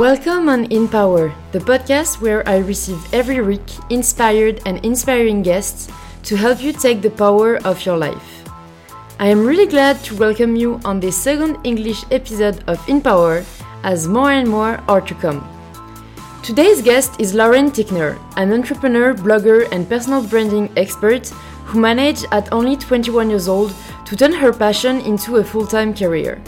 Welcome on In Power, the podcast where I receive every week inspired and inspiring guests to help you take the power of your life. I am really glad to welcome you on this second English episode of In Power, as more and more are to come. Today's guest is Lauren Tickner, an entrepreneur, blogger, and personal branding expert who managed at only 21 years old to turn her passion into a full time career.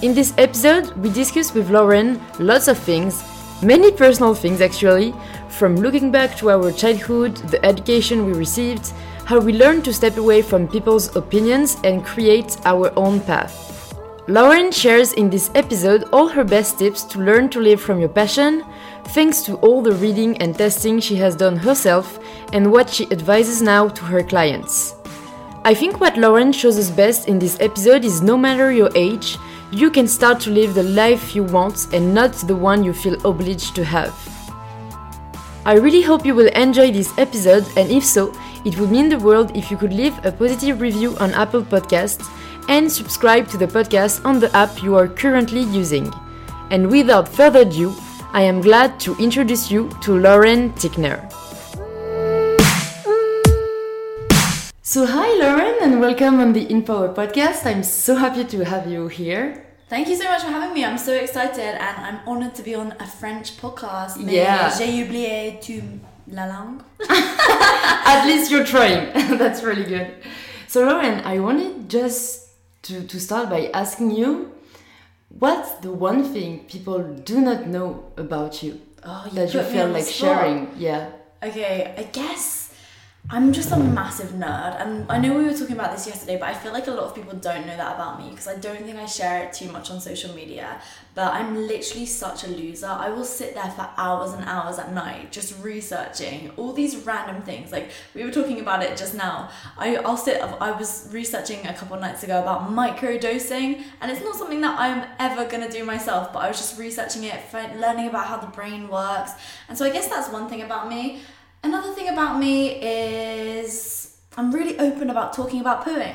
In this episode, we discuss with Lauren lots of things, many personal things actually, from looking back to our childhood, the education we received, how we learned to step away from people's opinions and create our own path. Lauren shares in this episode all her best tips to learn to live from your passion, thanks to all the reading and testing she has done herself and what she advises now to her clients. I think what Lauren shows us best in this episode is no matter your age, you can start to live the life you want and not the one you feel obliged to have. I really hope you will enjoy this episode, and if so, it would mean the world if you could leave a positive review on Apple Podcasts and subscribe to the podcast on the app you are currently using. And without further ado, I am glad to introduce you to Lauren Tickner. So, hi Lauren, and welcome on the InPower podcast. I'm so happy to have you here. Thank you so much for having me. I'm so excited and I'm honored to be on a French podcast. Mais Yeah. J'ai oublié tu la langue. At least you're trying. That's really good. So, Lauren, I wanted just to, to start by asking you what's the one thing people do not know about you Oh, you that you feel like sharing? Yeah. Okay, I guess I'm just a massive nerd, and I know we were talking about this yesterday, but I feel like a lot of people don't know that about me because I don't think I share it too much on social media. But I'm literally such a loser. I will sit there for hours and hours at night just researching all these random things. Like we were talking about it just now. I, I'll sit. I was researching a couple nights ago about microdosing, and it's not something that I'm ever gonna do myself. But I was just researching it, learning about how the brain works, and so I guess that's one thing about me. Another thing about me is I'm really open about talking about pooing.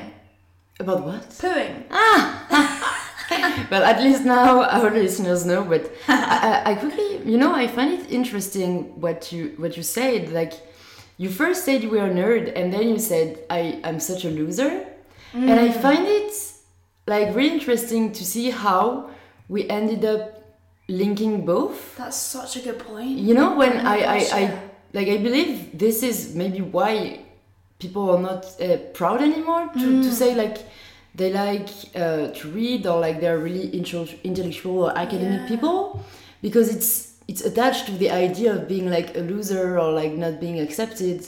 About what? Pooing. Ah! well, at least now our listeners know. But I, I quickly, you know, I find it interesting what you what you said. Like, you first said you were a nerd, and then you said I am such a loser, and I find it like really interesting to see how we ended up linking both. That's such a good point. You know, when I, I, I. like, I believe this is maybe why people are not uh, proud anymore to, Mm. to say like they like uh, to read or like they're really intellectual or academic Yeah. people because it's it's attached to the idea of being like a loser or like not being accepted,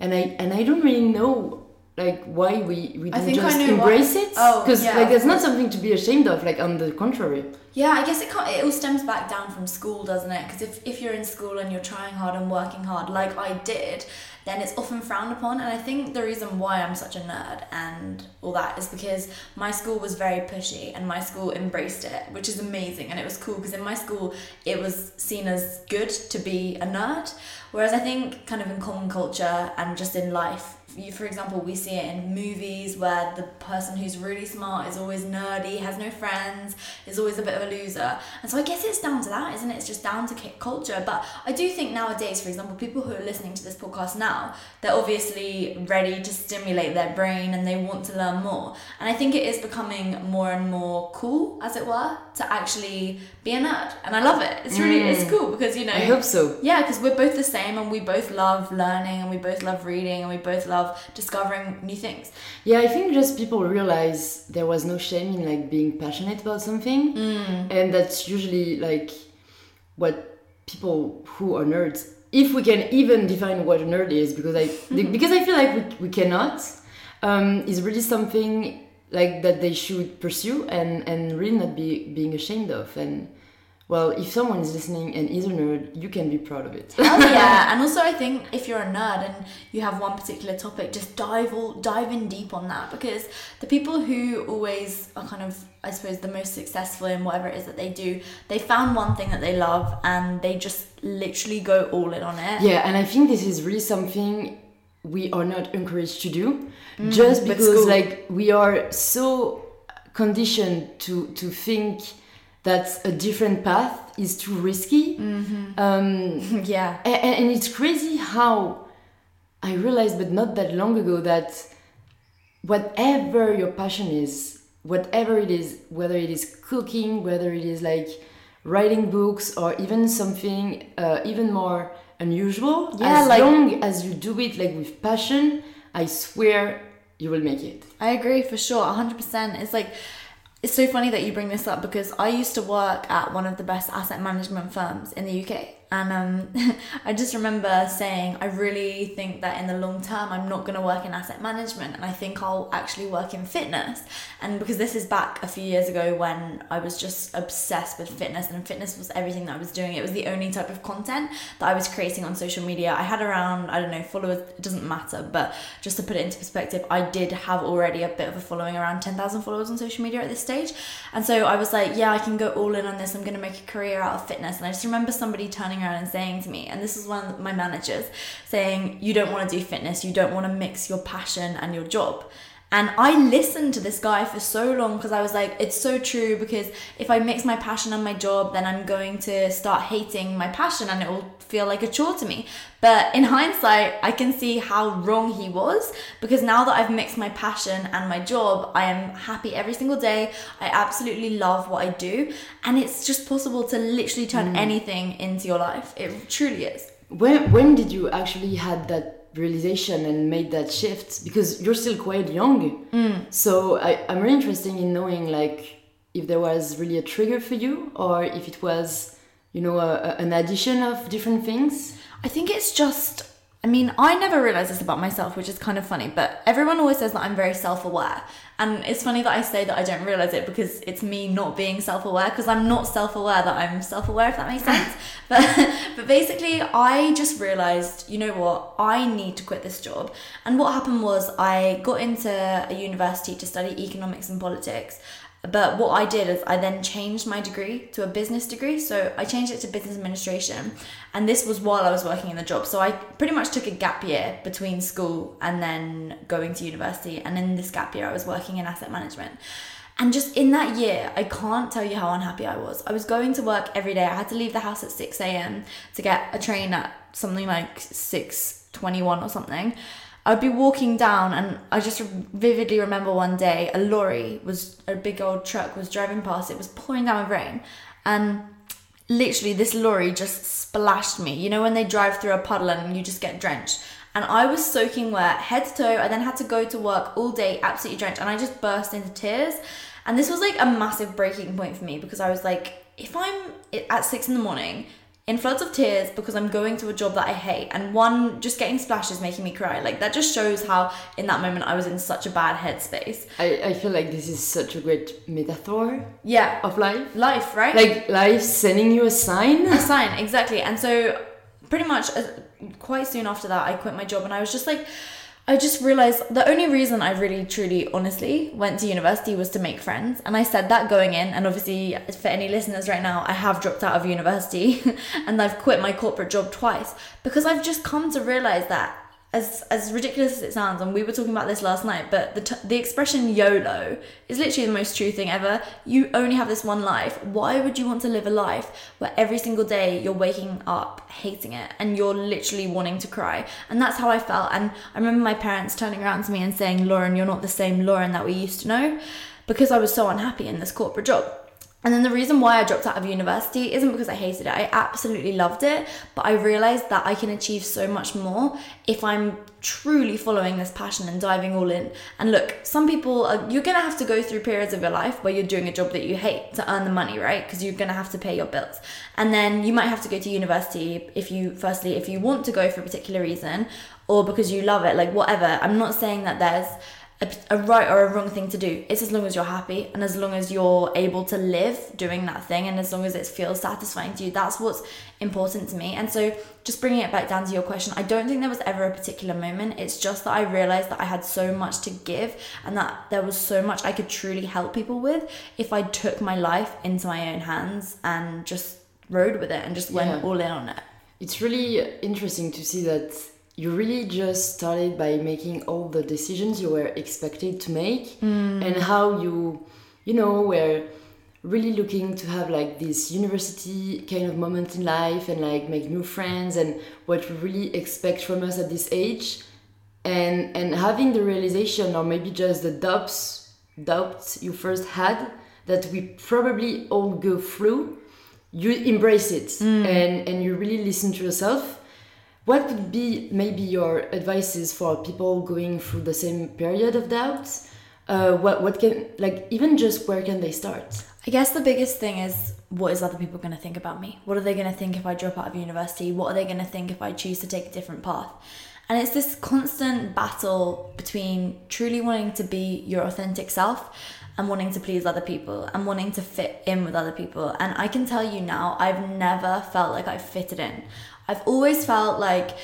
and I and I don't really know like why we we think just embrace why. it Oh, because yeah, like there's not something to be ashamed of like on the contrary Yeah, I guess it it all stems back down from school, doesn't it? Because if, if you're in school and you're trying hard and working hard, like I did, then it's often frowned upon. And I think the reason why I'm such a nerd and all that is because my school was very pushy and my school embraced it, which is amazing. And it was cool because in my school, it was seen as good to be a nerd. Whereas I think, kind of in common culture and just in life, for example, we see it in movies where the person who's really smart is always nerdy, has no friends, is always a bit of a loser. And so I guess it's down to that, isn't it? It's just down to culture. But I do think nowadays, for example, people who are listening to this podcast now, they're obviously ready to stimulate their brain and they want to learn more. And I think it is becoming more and more cool, as it were, to actually be a nerd. And I love it. It's really, it's mm. cool because, you know, I hope so yeah, because we're both the same and we both love learning and we both love reading and we both love discovering new things. Yeah, I think just people realize there was no shame in like being passionate about something, Mm. and that's usually like what people who are nerds, if we can even define what a nerd is, because I because I feel like we, we cannot, um, is really something like that they should pursue and and really not be being ashamed of and. Well, if someone is listening and is a nerd, you can be proud of it. Hell yeah! And also, I think if you're a nerd and you have one particular topic, just dive all dive in deep on that because the people who always are kind of, I suppose, the most successful in whatever it is that they do, they found one thing that they love and they just literally go all in on it. Yeah, and I think this is really something we are not encouraged to do, mm, just because like we are so conditioned to to think that a different path is too risky. Mm-hmm. Um, yeah. and, and it's crazy how I realized, but not that long ago, that whatever your passion is, whatever it is, whether it is cooking, whether it is like writing books, or even something uh, even more unusual, Yeah, as like- long as you do it like with passion, I swear you will make it. I agree for sure, 100%. It's like, it's so funny that you bring this up because I used to work at one of the best asset management firms in the UK. And um, I just remember saying, I really think that in the long term, I'm not going to work in asset management and I think I'll actually work in fitness. And because this is back a few years ago when I was just obsessed with fitness and fitness was everything that I was doing. It was the only type of content that I was creating on social media. I had around, I don't know, followers, it doesn't matter, but just to put it into perspective, I did have already a bit of a following around 10,000 followers on social media at this stage. And so I was like, yeah, I can go all in on this. I'm going to make a career out of fitness. And I just remember somebody turning around and saying to me, and this is one of my managers, saying, you don't want to do fitness, you don't want to mix your passion and your job. And I listened to this guy for so long because I was like, it's so true. Because if I mix my passion and my job, then I'm going to start hating my passion and it will feel like a chore to me. But in hindsight, I can see how wrong he was because now that I've mixed my passion and my job, I am happy every single day. I absolutely love what I do. And it's just possible to literally turn mm. anything into your life. It truly is. When when did you actually had that realization and made that shift? Because you're still quite young, mm. so I, I'm really interested in knowing like if there was really a trigger for you, or if it was, you know, a, a- an addition of different things. I think it's just. I mean, I never realized this about myself, which is kind of funny, but everyone always says that I'm very self aware. And it's funny that I say that I don't realize it because it's me not being self aware, because I'm not self aware that I'm self aware, if that makes sense. but, but basically, I just realized, you know what, I need to quit this job. And what happened was, I got into a university to study economics and politics. But what I did is I then changed my degree to a business degree. So I changed it to business administration. And this was while I was working in the job. So I pretty much took a gap year between school and then going to university. And in this gap year, I was working in asset management. And just in that year, I can't tell you how unhappy I was. I was going to work every day. I had to leave the house at 6 a.m. to get a train at something like 6.21 or something. I'd be walking down, and I just vividly remember one day a lorry was a big old truck was driving past. It was pouring down with rain, and literally this lorry just splashed me. You know when they drive through a puddle and you just get drenched. And I was soaking wet, head to toe. I then had to go to work all day, absolutely drenched, and I just burst into tears. And this was like a massive breaking point for me because I was like, if I'm at six in the morning in floods of tears because I'm going to a job that I hate, and one just getting splashed is making me cry. Like that just shows how in that moment I was in such a bad headspace. I, I feel like this is such a great metaphor Yeah, of life. life, right? Like life sending you a sign. a sign exactly. And so pretty much uh, quite soon after that, I quit my job, and I was just like. I just realized the only reason I really, truly, honestly went to university was to make friends. And I said that going in. And obviously, for any listeners right now, I have dropped out of university and I've quit my corporate job twice because I've just come to realize that. As, as ridiculous as it sounds, and we were talking about this last night, but the, t- the expression YOLO is literally the most true thing ever. You only have this one life. Why would you want to live a life where every single day you're waking up hating it and you're literally wanting to cry? And that's how I felt. And I remember my parents turning around to me and saying, Lauren, you're not the same Lauren that we used to know because I was so unhappy in this corporate job. And then the reason why I dropped out of university isn't because I hated it. I absolutely loved it, but I realized that I can achieve so much more if I'm truly following this passion and diving all in. And look, some people are, you're going to have to go through periods of your life where you're doing a job that you hate to earn the money, right? Because you're going to have to pay your bills. And then you might have to go to university if you firstly if you want to go for a particular reason or because you love it, like whatever. I'm not saying that there's a, a right or a wrong thing to do. It's as long as you're happy and as long as you're able to live doing that thing and as long as it feels satisfying to you. That's what's important to me. And so, just bringing it back down to your question, I don't think there was ever a particular moment. It's just that I realized that I had so much to give and that there was so much I could truly help people with if I took my life into my own hands and just rode with it and just went Yeah. all in on it. It's really interesting to see that you really just started by making all the decisions you were expected to make and how you, you know, were really looking to have like this university kind of moment in life and like make new friends and what we really expect from us at this age. And and having the realization or maybe just the doubts doubts you first had that we probably all go through you embrace it Mm. and and you really listen to yourself what would be maybe your advices for people going through the same period of doubts uh, what what can like even just where can they start I guess the biggest thing is what is other people going to think about me? What are they going to think if I drop out of university? What are they going to think if I choose to take a different path? And it's this constant battle between truly wanting to be your authentic self and wanting to please other people and wanting to fit in with other people. And I can tell you now, I've never felt like I've fitted in. I've always felt like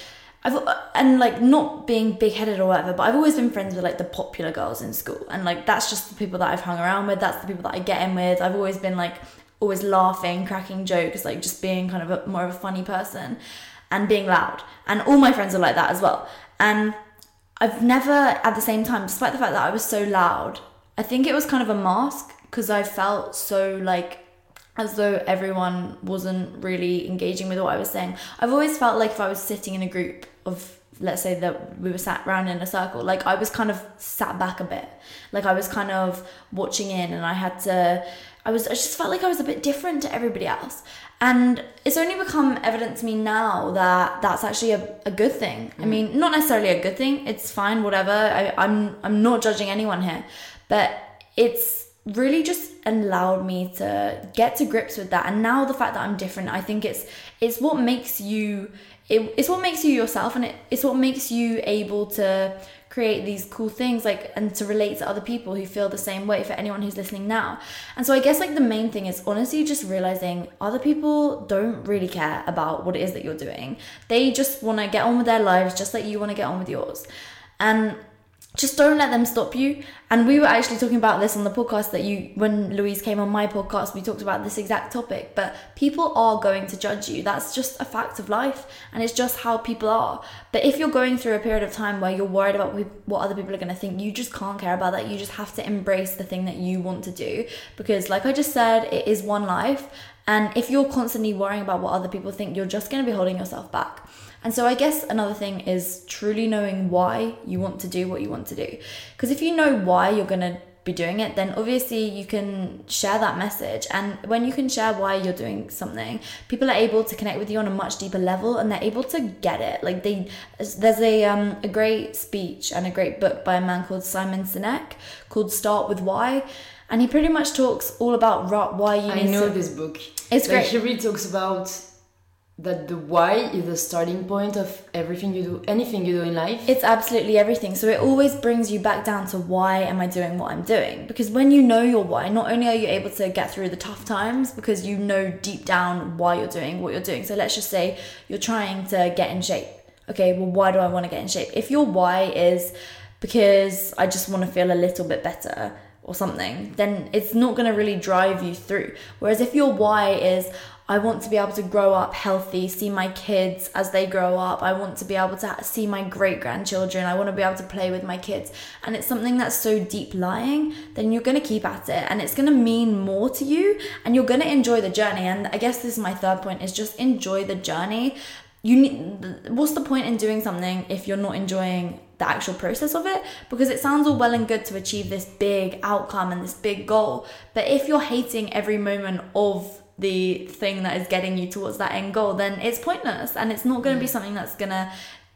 I've and like not being big headed or whatever, but I've always been friends with like the popular girls in school, and like that's just the people that I've hung around with. That's the people that I get in with. I've always been like always laughing, cracking jokes, like just being kind of a, more of a funny person, and being loud. And all my friends are like that as well. And I've never, at the same time, despite the fact that I was so loud, I think it was kind of a mask because I felt so like as though everyone wasn't really engaging with what I was saying. I've always felt like if I was sitting in a group of let's say that we were sat around in a circle, like I was kind of sat back a bit. Like I was kind of watching in and I had to I was I just felt like I was a bit different to everybody else. And it's only become evident to me now that that's actually a, a good thing. I mm. mean, not necessarily a good thing. It's fine, whatever. I, I'm I'm not judging anyone here, but it's really just allowed me to get to grips with that. And now the fact that I'm different, I think it's it's what makes you it, it's what makes you yourself, and it, it's what makes you able to create these cool things like and to relate to other people who feel the same way for anyone who's listening now. And so i guess like the main thing is honestly just realizing other people don't really care about what it is that you're doing. They just want to get on with their lives just like you want to get on with yours. And just don't let them stop you. And we were actually talking about this on the podcast that you, when Louise came on my podcast, we talked about this exact topic. But people are going to judge you. That's just a fact of life. And it's just how people are. But if you're going through a period of time where you're worried about what other people are going to think, you just can't care about that. You just have to embrace the thing that you want to do. Because, like I just said, it is one life. And if you're constantly worrying about what other people think, you're just going to be holding yourself back. And so I guess another thing is truly knowing why you want to do what you want to do. Because if you know why you're going to be doing it, then obviously you can share that message. And when you can share why you're doing something, people are able to connect with you on a much deeper level and they're able to get it. Like they, there's a, um, a great speech and a great book by a man called Simon Sinek called Start With Why. And he pretty much talks all about why you I know to. this book. It's like great. He really talks about that the why is the starting point of everything you do, anything you do in life. It's absolutely everything. So it always brings you back down to why am I doing what I'm doing? Because when you know your why, not only are you able to get through the tough times because you know deep down why you're doing what you're doing. So let's just say you're trying to get in shape. Okay, well, why do I want to get in shape? If your why is because I just want to feel a little bit better or something, then it's not going to really drive you through. Whereas if your why is, I want to be able to grow up healthy, see my kids as they grow up. I want to be able to see my great grandchildren. I want to be able to play with my kids. And it's something that's so deep lying, then you're going to keep at it and it's going to mean more to you and you're going to enjoy the journey. And I guess this is my third point is just enjoy the journey. You need, what's the point in doing something if you're not enjoying the actual process of it? Because it sounds all well and good to achieve this big outcome and this big goal. But if you're hating every moment of the thing that is getting you towards that end goal, then it's pointless and it's not going to be something that's going to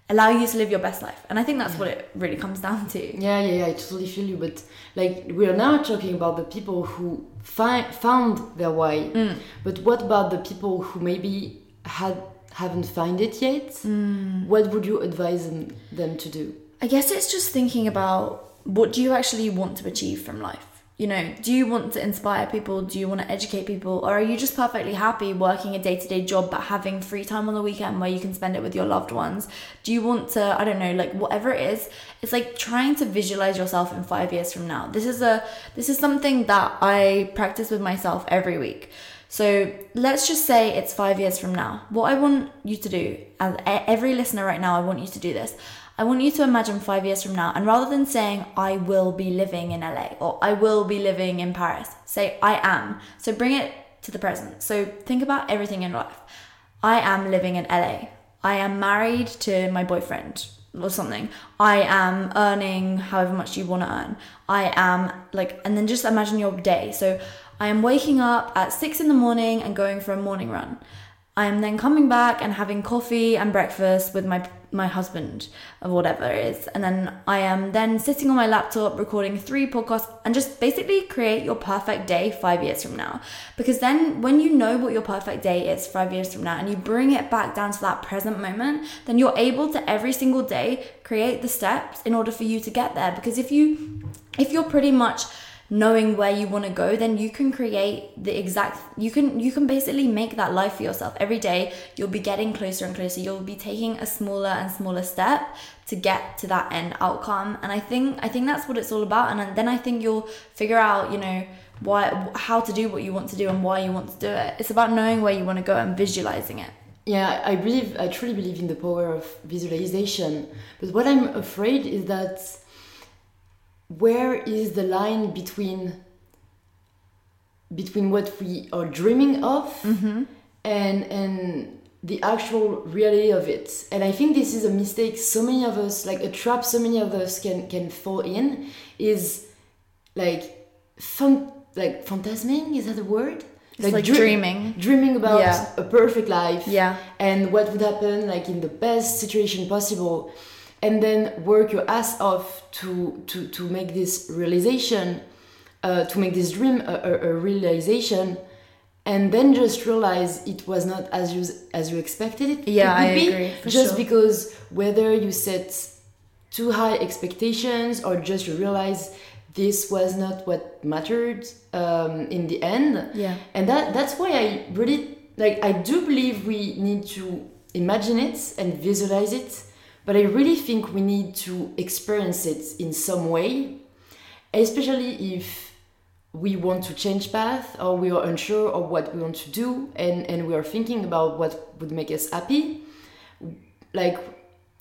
allow you to live your best life. And I think that's what it really comes down to. Yeah, yeah, yeah, I totally feel you. But like, we are now talking about the people who fi- found their why. Mm. But what about the people who maybe had haven't found it yet? Mm. What would you advise them, them to do? I guess it's just thinking about what do you actually want to achieve from life? You know, do you want to inspire people? Do you want to educate people? Or are you just perfectly happy working a day to day job but having free time on the weekend where you can spend it with your loved ones? Do you want to, I don't know, like whatever it is, it's like trying to visualize yourself in five years from now. This is a, this is something that I practice with myself every week. So let's just say it's five years from now. What I want you to do, and every listener right now, I want you to do this. I want you to imagine five years from now, and rather than saying, I will be living in LA or I will be living in Paris, say, I am. So bring it to the present. So think about everything in life. I am living in LA. I am married to my boyfriend or something. I am earning however much you want to earn. I am like, and then just imagine your day. So I am waking up at six in the morning and going for a morning run. I am then coming back and having coffee and breakfast with my my husband or whatever it is. And then I am then sitting on my laptop recording three podcasts and just basically create your perfect day five years from now. Because then when you know what your perfect day is five years from now and you bring it back down to that present moment, then you're able to every single day create the steps in order for you to get there. Because if you if you're pretty much knowing where you want to go then you can create the exact you can you can basically make that life for yourself. Every day you'll be getting closer and closer. You'll be taking a smaller and smaller step to get to that end outcome. And i think i think that's what it's all about. And then i think you'll figure out you know why how to do what you want to do and why you want to do it. It's about knowing where you want to go and visualizing it. Yeah i believe i truly believe in the power of visualization. But what i'm afraid is that where is the line between between what we are dreaming of mm-hmm. and and the actual reality of it? And i think this is a mistake so many of us like a trap so many of us can can fall in is like fun like phantasming is that a word? Like, like dreaming. dreaming about yeah. a perfect life yeah. and what would happen like in the best situation possible and then work your ass off to to to make this realization uh, to make this dream a, a, a, realization and then just realize it was not as you as you expected it yeah it i agree just sure. because whether you set too high expectations or just you realize this was not what mattered um, in the end yeah and that that's why i really like i do believe we need to imagine it and visualize it but I really think we need to experience it in some way, especially if we want to change path or we are unsure of what we want to do and, and we are thinking about what would make us happy. Like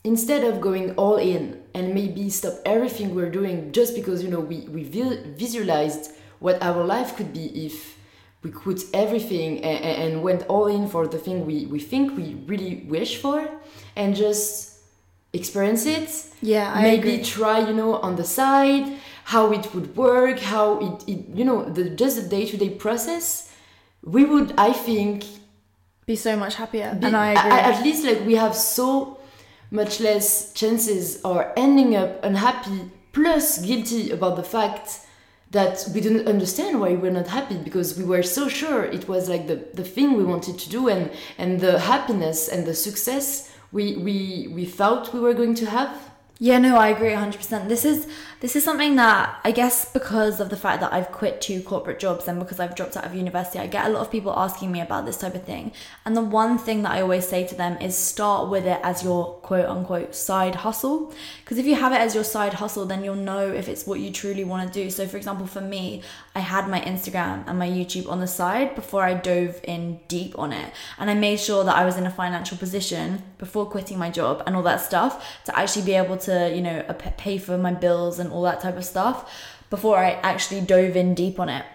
instead of going all in and maybe stop everything we're doing just because you know we, we visualized what our life could be if we quit everything and, and went all in for the thing we, we think we really wish for and just experience it. Yeah I maybe agree. try you know on the side how it would work how it, it you know the just the day-to-day process. We would i think be so much happier be, and i agree. at least like we have so much less chances or ending up unhappy plus guilty about the fact that we didn't understand why we were not happy because we were so sure it was like the, the thing we wanted to do and and the happiness and the success we we we thought we were going to have yeah, no, I agree 100%. This is this is something that I guess because of the fact that I've quit two corporate jobs and because I've dropped out of university, I get a lot of people asking me about this type of thing. And the one thing that I always say to them is start with it as your quote unquote side hustle. Because if you have it as your side hustle, then you'll know if it's what you truly want to do. So for example, for me, I had my Instagram and my YouTube on the side before I dove in deep on it. And I made sure that I was in a financial position before quitting my job and all that stuff to actually be able to you know pay for my bills and all that type of stuff before I actually dove in deep on it.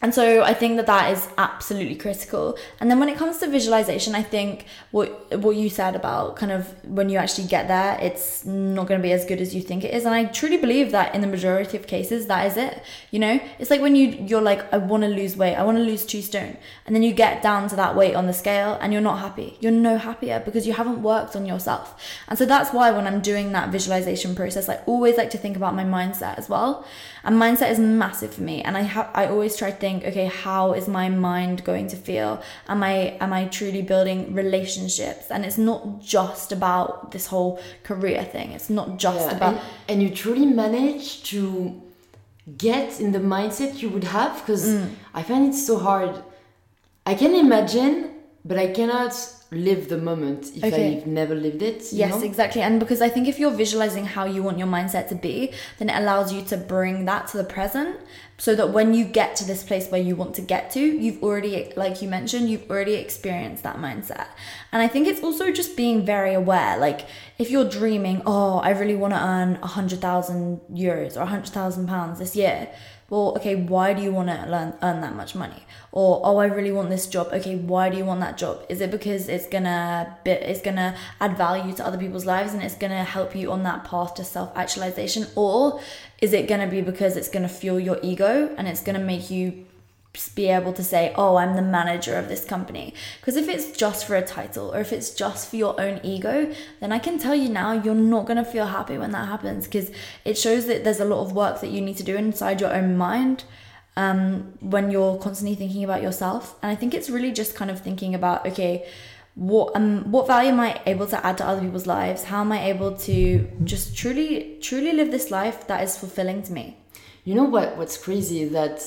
And so I think that that is absolutely critical. And then when it comes to visualization, I think what what you said about kind of when you actually get there, it's not going to be as good as you think it is. And I truly believe that in the majority of cases, that is it. You know, it's like when you you're like, I want to lose weight, I want to lose two stone, and then you get down to that weight on the scale, and you're not happy. You're no happier because you haven't worked on yourself. And so that's why when I'm doing that visualization process, I always like to think about my mindset as well. And mindset is massive for me. And I have I always try to think, okay, how is my mind going to feel? Am I am I truly building relationships? And it's not just about this whole career thing. It's not just yeah, about and, and you truly manage to get in the mindset you would have because mm. I find it so hard. I can imagine, but I cannot live the moment if Okay. I've never lived it. You Yes, know? exactly. And because I think if you're visualizing how you want your mindset to be, then it allows you to bring that to the present so that when you get to this place where you want to get to, you've already, like you mentioned, you've already experienced that mindset. And I think it's also just being very aware. Like, if you're dreaming, oh, I really want to earn 100,000 euros or 100,000 pounds this year, well, okay, why do you want to learn, earn that much money? Or oh, I really want this job. Okay, why do you want that job? Is it because it's gonna be, it's gonna add value to other people's lives and it's gonna help you on that path to self actualization, or is it gonna be because it's gonna fuel your ego and it's gonna make you be able to say, oh, I'm the manager of this company. Because if it's just for a title or if it's just for your own ego, then I can tell you now, you're not going to feel happy when that happens because it shows that there's a lot of work that you need to do inside your own mind um, when you're constantly thinking about yourself. And I think it's really just kind of thinking about, okay, what um what value am I able to add to other people's lives? How am I able to just truly truly live this life that is fulfilling to me? You know what? What's crazy that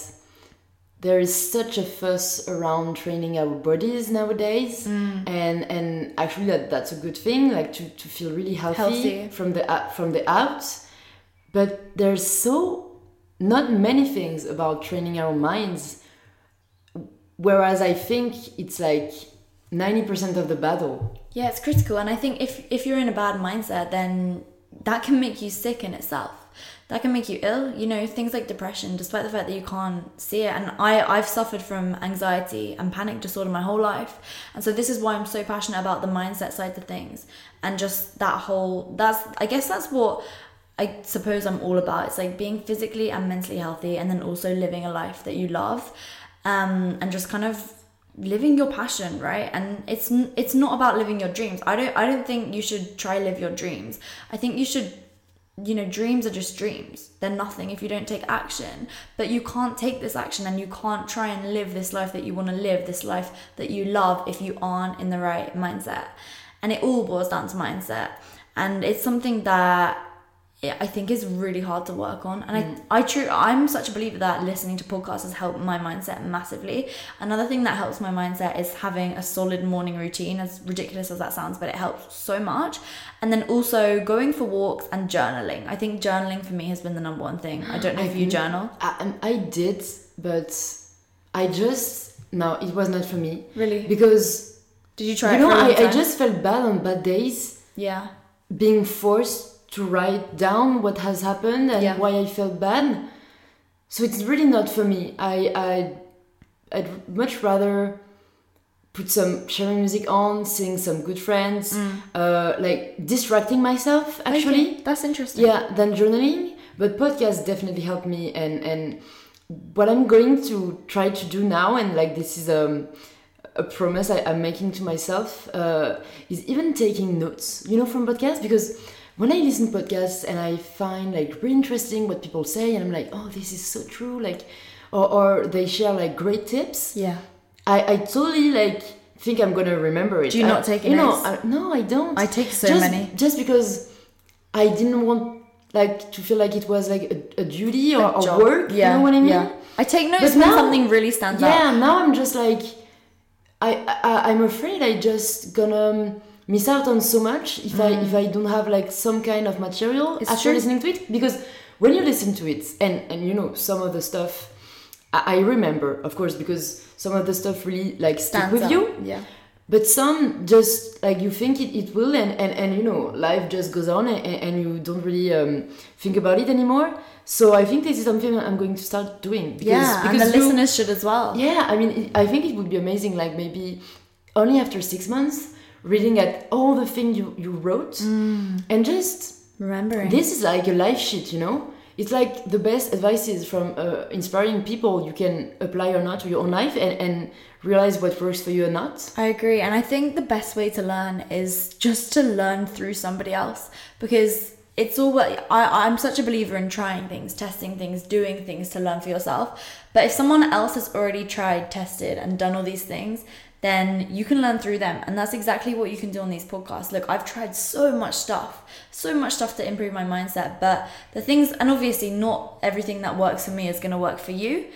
there is such a fuss around training our bodies nowadays, Mm. and and actually that that's a good thing, like to, to feel really healthy, Healthy. from the uh, from the out. But there's so not many things about training our minds, whereas I think it's like ninety percent of the battle. Yeah, it's critical, and I think if if you're in a bad mindset, then that can make you sick in itself. That can make you ill. You know, things like depression, despite the fact that you can't see it. And I I've suffered from anxiety and panic disorder my whole life, and so this is why I'm so passionate about the mindset side of things and just that whole. That's I guess that's what. I suppose I'm all about. It's like being physically and mentally healthy, and then also living a life that you love, um, and just kind of living your passion right and it's it's not about living your dreams i don't i don't think you should try live your dreams i think you should you know dreams are just dreams. They're nothing if you don't take action. But you can't take this action and you can't try and live this life that you want to live this life that you love if you aren't in the right mindset. And it all boils down to mindset. And it's something that I think is really hard to work on. And I, I true, I'm such a believer that listening to podcasts has helped my mindset massively. Another thing that helps my mindset is having a solid morning routine, as ridiculous as that sounds, but it helps so much. And then also going for walks and journaling. I think journaling for me has been the number one thing. I don't know if you journal. I, um, I did, but I just no, it was not for me Really? because Did you try you it know I, I just felt bad on bad days Yeah. being forced to write down what has happened and Yeah. why I felt bad. So it's really not for me. I I I'd much rather put some sharing music on, seeing some good friends, uh, like distracting myself actually. Mm. Okay, That's interesting. Yeah, than journaling. But podcasts definitely help me and and what I'm going to try to do now and like this is um a promise I, I'm making to myself uh, is even taking notes, you know, from podcasts because when I listen to podcasts and I find like really interesting what people say and I'm like, oh, this is so true, like, or, or they share like great tips, Yeah. I, I totally like think I'm gonna remember it. Do you I- not take you know. I, no, I don't. I take so just, many. just because I didn't want like to feel like it was like a, a duty or, A or work. Yeah. You know what I mean? Yeah. I take notes But when now- something really stands out. Yeah, now I'm just like, I, I I'm afraid I just gonna um, miss out on so much if I if I don't have like some kind of material It's after true. listening to it because when you listen to it and and you know some of the stuff I, I remember of course because some of the stuff really like stick Stands with out. you Yeah. but some just like you think it, it will and, and and you know life just goes on and, and you don't really um, think about it anymore so i think this is something i'm going to start doing because, yeah, and because the you- listeners should as well. yeah i mean i think it would be amazing like maybe only after six months reading at all the things you, you wrote Mm. and just Remembering. this is like a life sheet you know it's like the best advices from uh, inspiring people you can apply or not to your own life and, and realize what works for you or not I agree, and I think the best way to learn is just to learn through somebody else because it's all. I I'm such a believer in trying things, testing things, doing things to learn for yourself. But if someone else has already tried, tested, and done all these things, then you can learn through them, and that's exactly what you can do on these podcasts. Look, I've tried so much stuff, so much stuff to improve my mindset, but the things, and obviously not everything that works for me is going to work for you.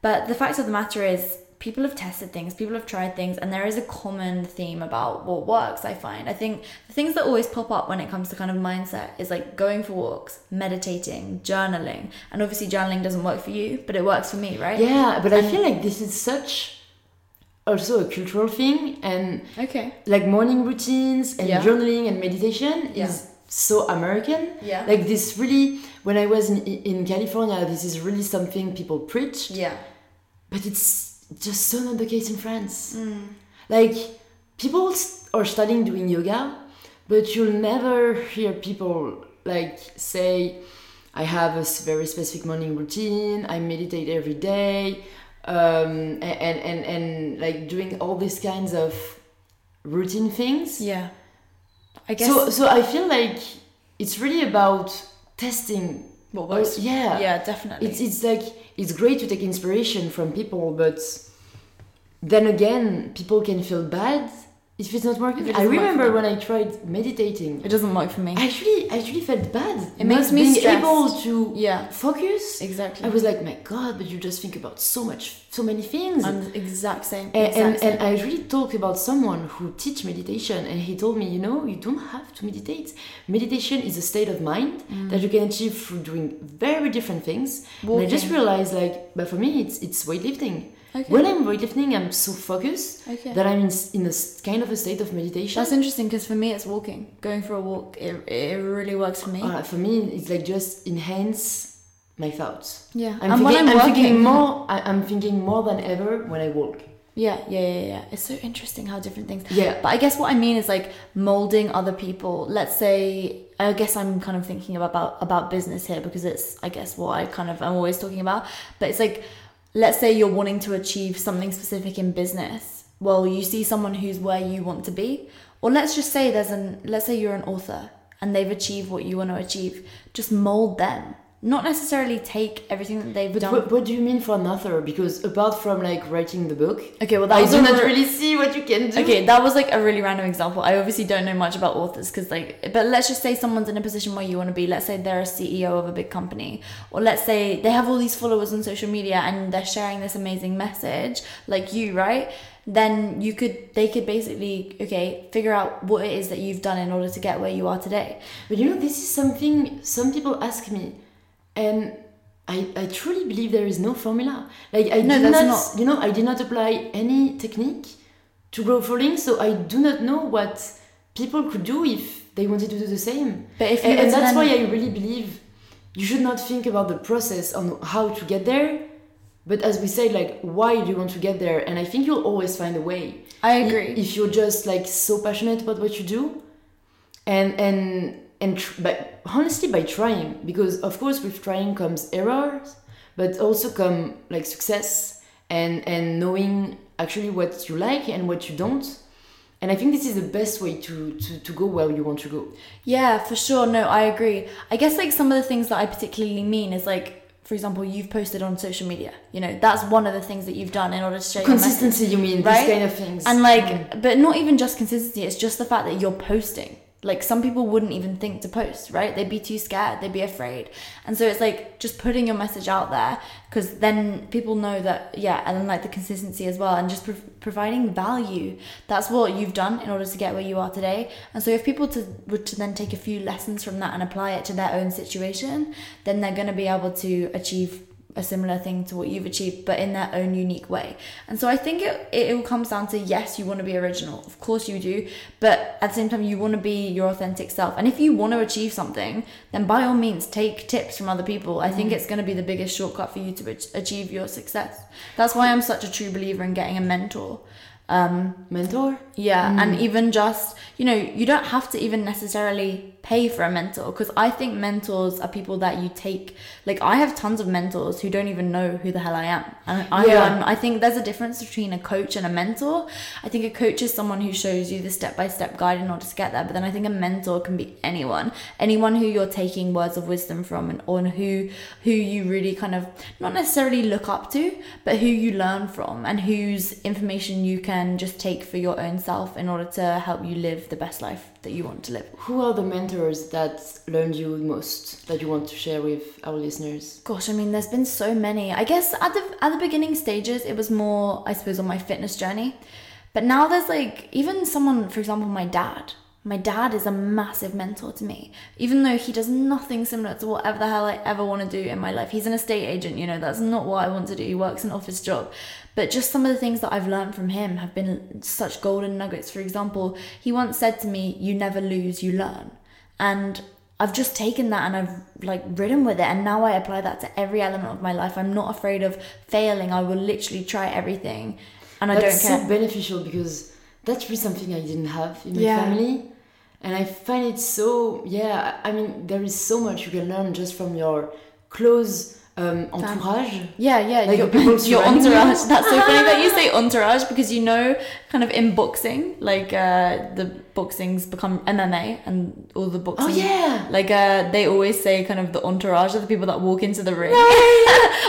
But the fact of the matter is, people have tested things, people have tried things, and there is a common theme about what works, I find. I think the things that always pop up when it comes to kind of mindset is like going for walks, meditating, journaling. And obviously, journaling doesn't work for you, but it works for me, right? Yeah, but I feel like this is such also a cultural thing and Okay. like morning routines and Yeah. journaling and meditation Yeah. is so American. Yeah. Like this really when I was in in California, this is really something people preach, Yeah. but it's just so not the case in France. Mm. Like people are starting doing yoga, but you'll never hear people like say, "I have a very specific morning routine. I meditate every day," um, and and and like doing all these kinds of routine things. Yeah. I guess So so I feel like it's really about testing. what Oh, yeah. Yeah, definitely. It's it's like it's great to take inspiration from people, but then again, people can feel bad if it's not working. It I work remember when I tried meditating. it doesn't work for me. I actually I actually felt bad. It makes me being stressed. able to yeah, focus. exactly. I was like, my God, but you just think about so much, so many things. I'm the exact same. and, exact and, same. and I really talked about someone who teach meditation and he told me, you know, you don't have to meditate. Meditation is a state of mind Mm. that you can achieve through doing very different things. And I just realized like, but for me it's it's weightlifting. Okay. When I'm weightlifting, I'm so focused okay. that I'm in, in a kind of a state of meditation. That's interesting because for me it's walking. Going for a walk, it, it really works for me. Uh, for me, it's like just enhance my thoughts. yeah. I'm, and thinking, when I'm, I'm working, thinking more. I, I'm thinking more than ever when I walk. Yeah, yeah, yeah, yeah. It's so interesting how different things. Yeah. But I guess what I mean is like molding other people. Let's say I guess I'm kind of thinking about about business here because it's I guess what I kind of I'm always talking about. But it's like let's say you're wanting to achieve something specific in business. Well, you see someone who's where you want to be, or let's just say there's an let's say you're an author and they've achieved what you want to achieve. Just mold them. Not necessarily take everything that they've But done. what, what do you mean for an author? Because apart from like writing the book, okay, well that I do not re- really see what you can do. Okay, that was like a really random example. I obviously don't know much about authors because, like, but let's just say someone's in a position where you want to be. Let's say they're a CEO of a big company, or let's say they have all these followers on social media and they're sharing this amazing message, like you, right? Then you could, they could basically, okay, figure out what it is that you've done in order to get where you are today. But you know, this is something some people ask me, and I, I truly believe there is no formula. Like I No, did that's not, not- you know, I did not apply any technique to grow following, so I do not know what people could do if they wanted to do the same. But if And, and that's why I really believe you should not think about the process on how to get there, but as we said, like why do you want to get there? And I think you'll always find a way. I I- agree. If you're just like so passionate about what you do, and and and tr- but honestly by trying, because of course with trying comes errors, but also come like success and and knowing actually what you like and what you don't. And I think this is the best way to, to, to go where you want to go. Yeah, for sure. No, I agree. I guess like some of the things that I particularly mean is like, for example, you've posted on social media. You know, that's one of the things that you've done in order to share your message. Consistency, you mean, Right? these kind of things. And like, Mm. but not even just consistency. It's just the fact that you're posting. Like some people wouldn't even think to post, right? They'd be too scared. They'd be afraid. And so it's like just putting your message out there because then people know that, yeah, and then like the consistency as well and just prov- providing value. That's what you've done in order to get where you are today. And so if people to, were to then take a few lessons from that and apply it to their own situation, then they're going to be able to achieve a similar thing to what you've achieved, but in their own unique way. And so I think it, it all comes down to yes, you want to be original. Of course you do. But at the same time, you want to be your authentic self. And if you want to achieve something, then by all means, take tips from other people. I think mm. it's going to be the biggest shortcut for you to achieve your success. That's why I'm such a true believer in getting a mentor. Um, Mentor? yeah, and even just, you know, you don't have to even necessarily pay for a mentor because I think mentors are people that you take. Like, I have tons of mentors who don't even know who the hell I am. And I, Yeah. I think there's a difference between a coach and a mentor. I think a coach is someone who shows you the step by step guide in order to get there. But then I think a mentor can be anyone, anyone who you're taking words of wisdom from and on who, who you really kind of not necessarily look up to, but who you learn from and whose information you can can just take for your own self in order to help you live the best life that you want to live. Who are the mentors that learned you most that you want to share with our listeners? Gosh, I mean, there's been so many. I guess at the at the beginning stages, it was more, I suppose, on my fitness journey. But now there's like even someone, for example, my dad. My dad is a massive mentor to me, even though he does nothing similar to whatever the hell I ever want to do in my life. He's an estate agent, you know, that's not what I want to do. He works an office job. But just some of the things that I've learned from him have been such golden nuggets. For example, he once said to me, You never lose, you learn. And I've just taken that and I've like ridden with it and now I apply that to every element of my life. I'm not afraid of failing. I will literally try everything and I That's don't care. so beneficial because that's really something I didn't have in my Yeah. family. And I find it so, yeah, I mean, there is so much you can learn just from your close um, entourage. Yeah, yeah, Like your, people your entourage. That's so funny that you say entourage because you know, kind of in boxing, like uh, the boxing's become MMA and all the boxing. Oh, yeah. Like uh, they always say, kind of the entourage of the people that walk into the ring.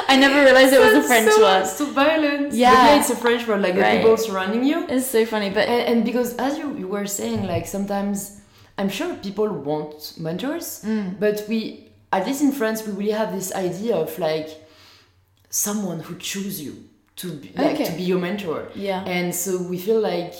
I never realized it was a French so, word. So violent. But Yeah. yeah, it's a French word, like Right. the people surrounding you. It's so funny, but And, and because as you, you were saying, like sometimes I'm sure people want mentors, Mm. but we, at least in France, we really have this idea of like someone who choose you to be, like Okay. to be your mentor. yeah, And so we feel like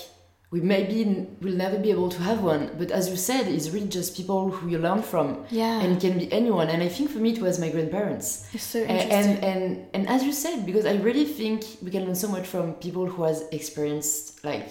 we maybe will never be able to have one. But as you said, it's really just people who you learn from. yeah, And it can be anyone. And I think for me, it was my grandparents. it's so interesting. And, and and as you said, because I really think we can learn so much from people who has experienced like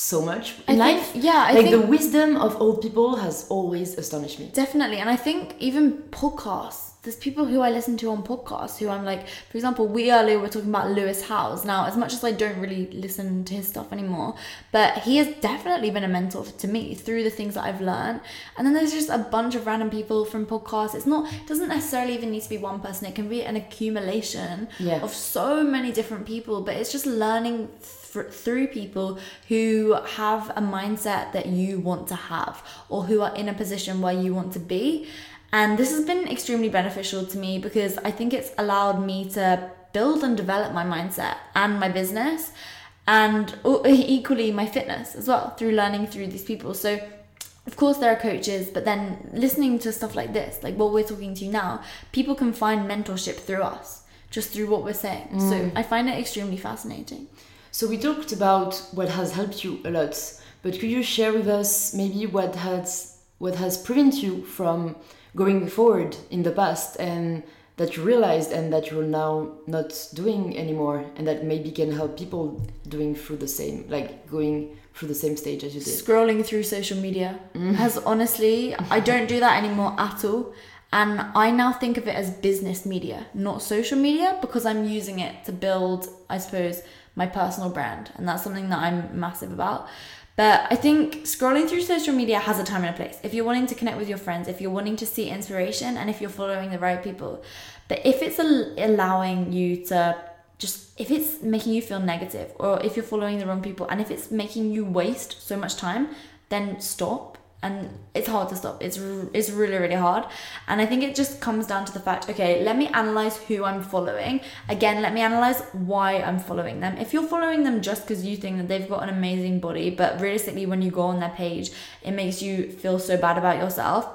so much I in think, life. yeah, I like think the wisdom of old people has always astonished me. Definitely. And I think even podcasts, there's people who I listen to on podcasts who I'm like, for example, we earlier were talking about Lewis Howes. Now, as much as I don't really listen to his stuff anymore, but he has definitely been a mentor to me through the things that I've learned. And then there's just a bunch of random people from podcasts. It's not, it doesn't necessarily even need to be one person, it can be an accumulation Yeah. of so many different people, but it's just learning thr through people who have a mindset that you want to have or who are in a position where you want to be. And this has been extremely beneficial to me because I think it's allowed me to build and develop my mindset and my business and oh, equally my fitness as well through learning through these people. So of course there are coaches but then listening to stuff like this like what we're talking to now people can find mentorship through us just through what we're saying. So mm. i find it extremely fascinating. So we talked about what has helped you a lot, but could you share with us maybe what has what has prevented you from going forward in the past and that you realized and that you're now not doing anymore and that maybe can help people doing through the same like going through the same stage as you did. scrolling through social media mm. has honestly i don't do that anymore at all. And i now think of it as business media not social media because i'm using it to build i suppose my personal brand. And that's something that i'm massive about but i think scrolling through social media has a time and a place. If you're wanting to connect with your friends if you're wanting to see inspiration and if you're following the right people. But if it's allowing you to just if it's making you feel negative or if you're following the wrong people and if it's making you waste so much time then stop and it's hard to stop. It's it's really really hard. And i think it just comes down to the fact okay let me analyze who i'm following. Again let me analyze why i'm following them. If you're following them just because you think that they've got an amazing body but realistically when you go on their page it makes you feel so bad about yourself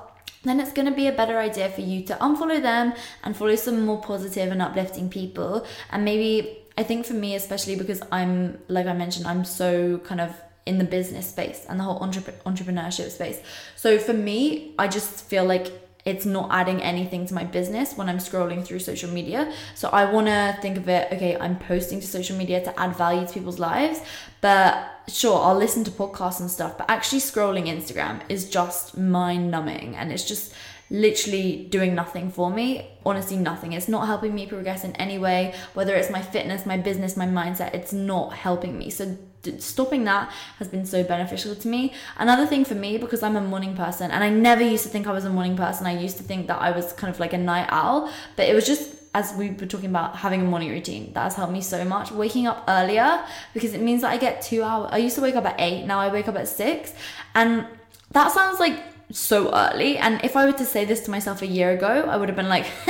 then it's going to be a better idea for you to unfollow them and follow some more positive and uplifting people. And maybe, I think for me, especially because I'm, like I mentioned, I'm so kind of in the business space and the whole entrep- entrepreneurship space. So for me, I just feel like it's not adding anything to my business when I'm scrolling through social media. So I want to think of it, okay, I'm posting to social media to add value to people's lives, but sure, I'll listen to podcasts and stuff, but actually scrolling Instagram is just mind numbing and it's just literally doing nothing for me. Honestly, nothing. It's not helping me progress in any way, whether it's my fitness, my business, my mindset, it's not helping me. So stopping that has been so beneficial to me. Another thing for me, because I'm a morning person, and I never used to think I was a morning person, I used to think that I was kind of like a night owl, but it was just as we were talking about having a morning routine that has helped me so much waking up earlier because it means that i get two hours i used to wake up at eight now i wake up at six and that sounds like so early and if i were to say this to myself a year ago i would have been like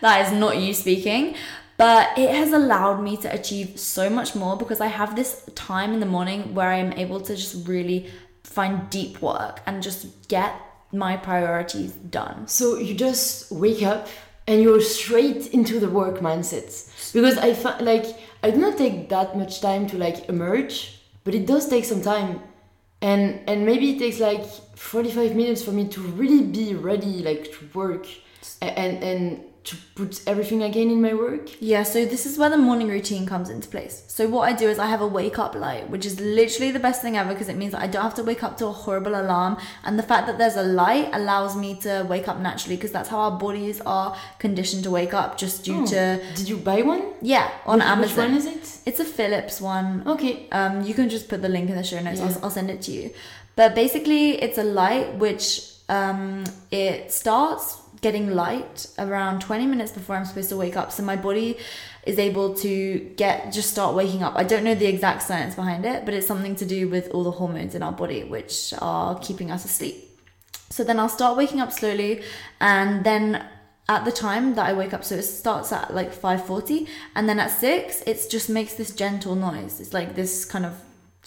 that is not you speaking but it has allowed me to achieve so much more because I have this time in the morning where I'm able to just really find deep work and just get my priorities done. So you just wake up and you're straight into the work mindset. Because I find like I do not take that much time to like emerge, but it does take some time. And and maybe it takes like 45 minutes for me to really be ready like to work and and to put everything again in my work. Yeah, so this is where the morning routine comes into place. So what I do is I have a wake up light, which is literally the best thing ever because it means that I don't have to wake up to a horrible alarm. And the fact that there's a light allows me to wake up naturally because that's how our bodies are conditioned to wake up just due Oh, to Did you buy one? yeah on Which- Amazon. Which one is it? It's a Philips one. Okay. Um, you can just put the link in the show notes. Yeah. I'll, I'll send it to you. But basically, it's a light which um, it starts getting light around 20 minutes before I'm supposed to wake up. So my body is able to get just start waking up. I don't know the exact science behind it, but it's something to do with all the hormones in our body which are keeping us asleep. So then I'll start waking up slowly and then at the time that I wake up, so it starts at like 5.40 and then at 6, it just makes this gentle noise. It's like this kind of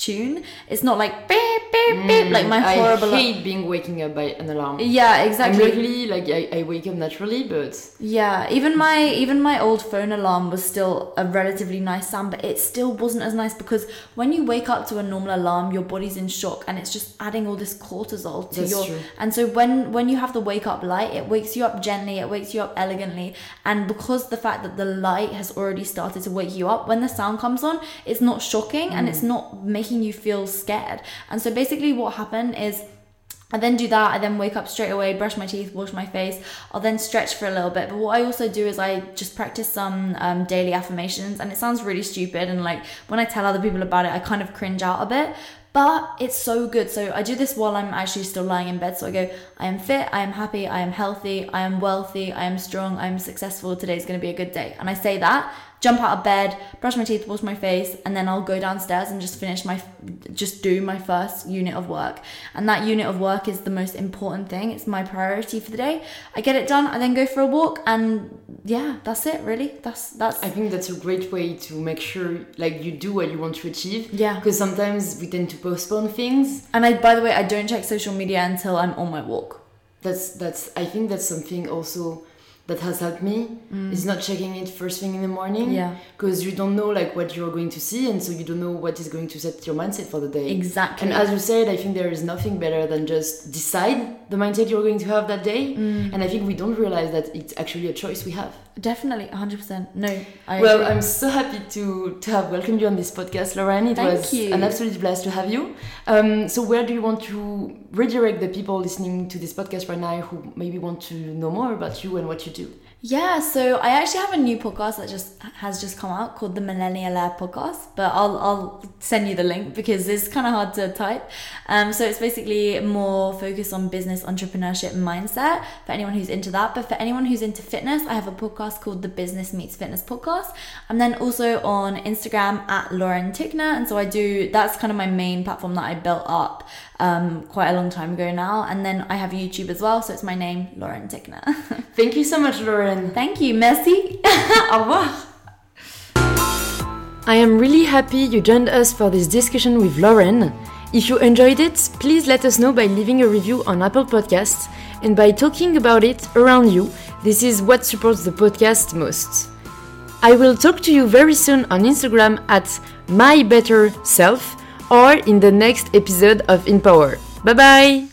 tune. It's not like beep, beep, beep, mm, like my horrible. I hate being waking up by an alarm. yeah, exactly. I'm luckily like I, I wake up naturally, but Yeah, even my even my old phone alarm was still a relatively nice sound, but it still wasn't as nice because when you wake up to a normal alarm, your body's in shock and it's just adding all this cortisol to That's your true. and so when when you have the wake up light, it wakes you up gently, it wakes you up elegantly, and because the fact that the light has already started to wake you up, when the sound comes on, it's not shocking and it's mm. not making you feel scared. And so basically what happened is I then do that. I then wake up straight away, brush my teeth, wash my face. I'll then stretch for a little bit. But what I also do is I just practice some um, daily affirmations. And it sounds really stupid. And like when I tell other people about it, I kind of cringe out a bit. But it's so good. So I do this while I'm actually still lying in bed. So I go, I am fit, I am happy, I am healthy, I am wealthy, I am strong, I am successful. Today's going to be a good day. And I say that, jump out of bed, brush my teeth, wash my face, and then I'll go downstairs and just finish my, just do my first unit of work. And that unit of work is the most important thing. It's my priority for the day. I get it done. I then go for a walk, and yeah, that's it. Really, that's that's. I think that's a great way to make sure like you do what you want to achieve. Yeah. Because sometimes we tend to postpone things. and I, by the way, I don't check social media until I'm on my walk. That's that's I think that's something also that has helped me is not checking it first thing in the morning. Mm. Yeah. Because you don't know like what you're going to see and so you don't know what is going to set your mindset for the day. Exactly. And as you said, I think there is nothing better than just decide the mindset you're going to have that day. Mm. And I think we don't realize that it's actually a choice we have. Definitely, 100%. No, I well, agree. I'm so happy to, to have welcomed you on this podcast, Lauren. It Thank was you. an absolute blast to have you. Um, so, where do you want to redirect the people listening to this podcast right now who maybe want to know more about you and what you do? Yeah, so I actually have a new podcast that just has just come out called the Millennial Air Podcast, but I'll I'll send you the link because it's kind of hard to type. Um, so it's basically more focused on business entrepreneurship mindset for anyone who's into that. But for anyone who's into fitness, I have a podcast called the Business Meets Fitness Podcast. I'm then also on Instagram at Lauren Tickner, and so I do that's kind of my main platform that I built up um, quite a long time ago now. And then I have YouTube as well, so it's my name, Lauren Tickner. Thank you so much, Lauren. Thank you, merci. Au revoir. I am really happy you joined us for this discussion with Lauren. If you enjoyed it, please let us know by leaving a review on Apple Podcasts and by talking about it around you. This is what supports the podcast most. I will talk to you very soon on Instagram at my better self or in the next episode of In Power. Bye bye!